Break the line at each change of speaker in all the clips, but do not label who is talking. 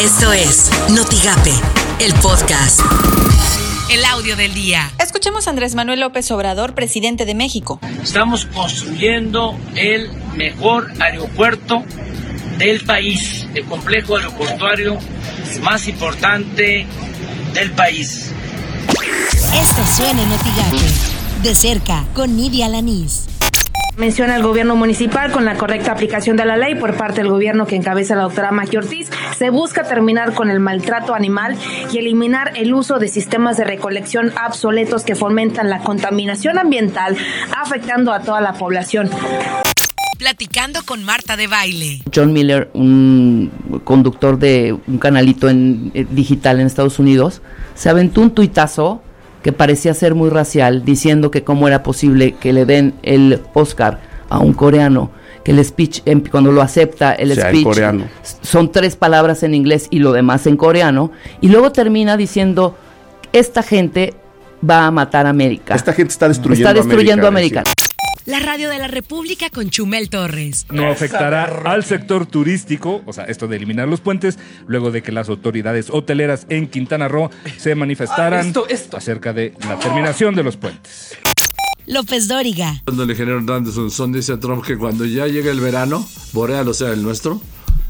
Esto es Notigape, el podcast.
El audio del día.
Escuchemos a Andrés Manuel López Obrador, presidente de México.
Estamos construyendo el mejor aeropuerto del país, el complejo aeroportuario más importante del país.
Esto suena en Notigape. De cerca, con Nidia Lanís.
Menciona el gobierno municipal con la correcta aplicación de la ley por parte del gobierno que encabeza la doctora Maki Ortiz. Se busca terminar con el maltrato animal y eliminar el uso de sistemas de recolección obsoletos que fomentan la contaminación ambiental, afectando a toda la población.
Platicando con Marta de Baile.
John Miller, un conductor de un canalito en, eh, digital en Estados Unidos, se aventó un tuitazo que parecía ser muy racial, diciendo que cómo era posible que le den el Oscar a un coreano, que el speech, cuando lo acepta, el
Sea
speech
coreano.
son tres palabras en inglés y lo demás en coreano, y luego termina diciendo, esta gente va a matar a América.
Esta gente está destruyendo
Está destruyendo a
América,
América.
La radio de la República con Chumel Torres.
no afectará al sector turístico, o sea, esto de eliminar los puentes, luego de que las autoridades hoteleras en Quintana Roo se manifestaran acerca de la terminación de los puentes.
López Dóriga.
Cuando el ingeniero Hernández Unzón dice a Trump que cuando ya llegue el verano, boreal, o sea, el nuestro,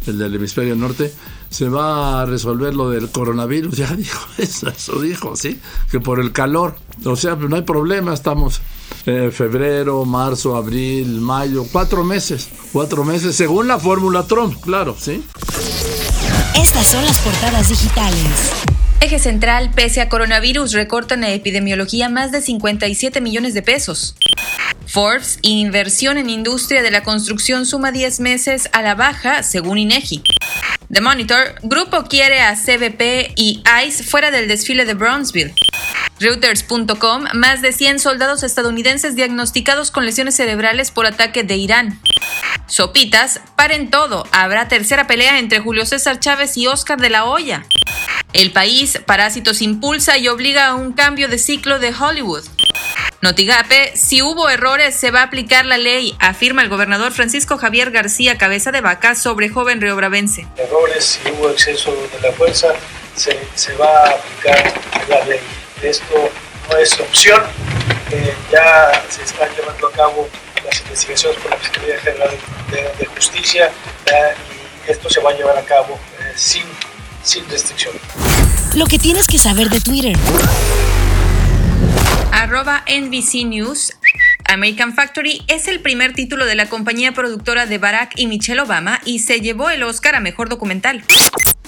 el del hemisferio norte, se va a resolver lo del coronavirus. Ya dijo eso, eso dijo, ¿sí? Que por el calor. O sea, pues no hay problema, estamos febrero, marzo, abril, mayo, cuatro meses. Cuatro meses, según la fórmula Trump, claro, ¿sí?
Estas son las portadas digitales.
Eje central, pese a coronavirus, recortan a epidemiología más de 57 millones de pesos. Forbes, inversión en industria de la construcción suma 10 meses a la baja, según INEGI. The Monitor, grupo quiere a CBP y ICE fuera del desfile de Brownsville. Reuters.com, más de 100 soldados estadounidenses diagnosticados con lesiones cerebrales por ataque de Irán. Sopitas, paren todo, habrá tercera pelea entre Julio César Chávez y Oscar de la Hoya. El país, Parásitos impulsa y obliga a un cambio de ciclo de Hollywood. Notigape, si hubo errores se va a aplicar la ley, afirma el gobernador Francisco Javier García Cabeza de Vaca sobre joven riobravense.
errores, si hubo exceso de la fuerza, se, se va a aplicar la ley. Esto no es opción, eh, ya se están llevando a cabo las investigaciones por la Fiscalía General de, de Justicia eh, y esto se va a llevar a cabo eh, sin, sin restricción.
Lo que tienes que saber de Twitter.
Arroba NBC News. American Factory es el primer título de la compañía productora de Barack y Michelle Obama y se llevó el Oscar a Mejor Documental.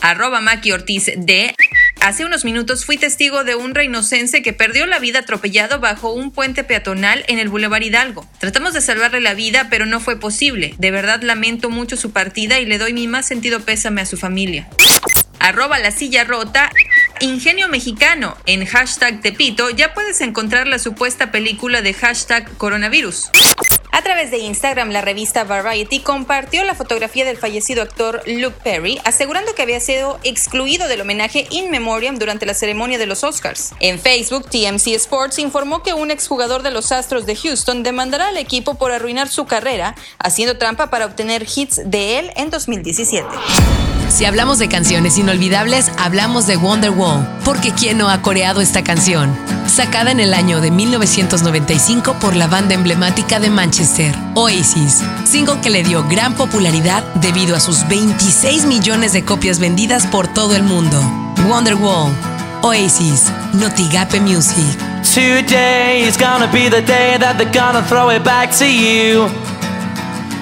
Arroba Maki Ortiz D. Hace unos minutos fui testigo de un reinocense que perdió la vida atropellado bajo un puente peatonal en el Boulevard Hidalgo. Tratamos de salvarle la vida, pero no fue posible. De verdad lamento mucho su partida y le doy mi más sentido pésame a su familia. Arroba la silla rota. Ingenio Mexicano. En hashtag Tepito ya puedes encontrar la supuesta película de hashtag coronavirus. A través de Instagram, la revista Variety compartió la fotografía del fallecido actor Luke Perry, asegurando que había sido excluido del homenaje in memoriam durante la ceremonia de los Oscars. En Facebook, TMC Sports informó que un exjugador de los Astros de Houston demandará al equipo por arruinar su carrera, haciendo trampa para obtener hits de él en 2017.
Si hablamos de canciones inolvidables, hablamos de Wonderwall, porque ¿quién no ha coreado esta canción? Sacada en el año de 1995 por la banda emblemática de Manchester, Oasis, single que le dio gran popularidad debido a sus 26 millones de copias vendidas por todo el mundo. Wonderwall, Oasis, Notigape Music.
Today is gonna be the day that they're gonna throw it back to you.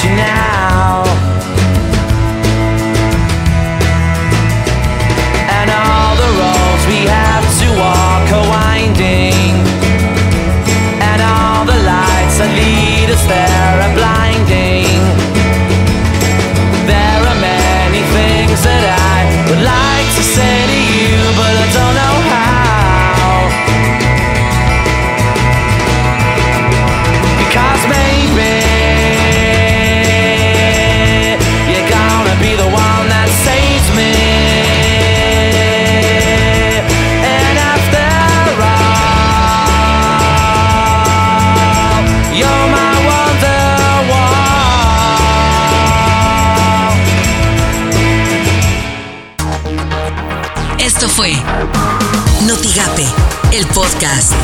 tonight
Esto fue Notigape, el podcast.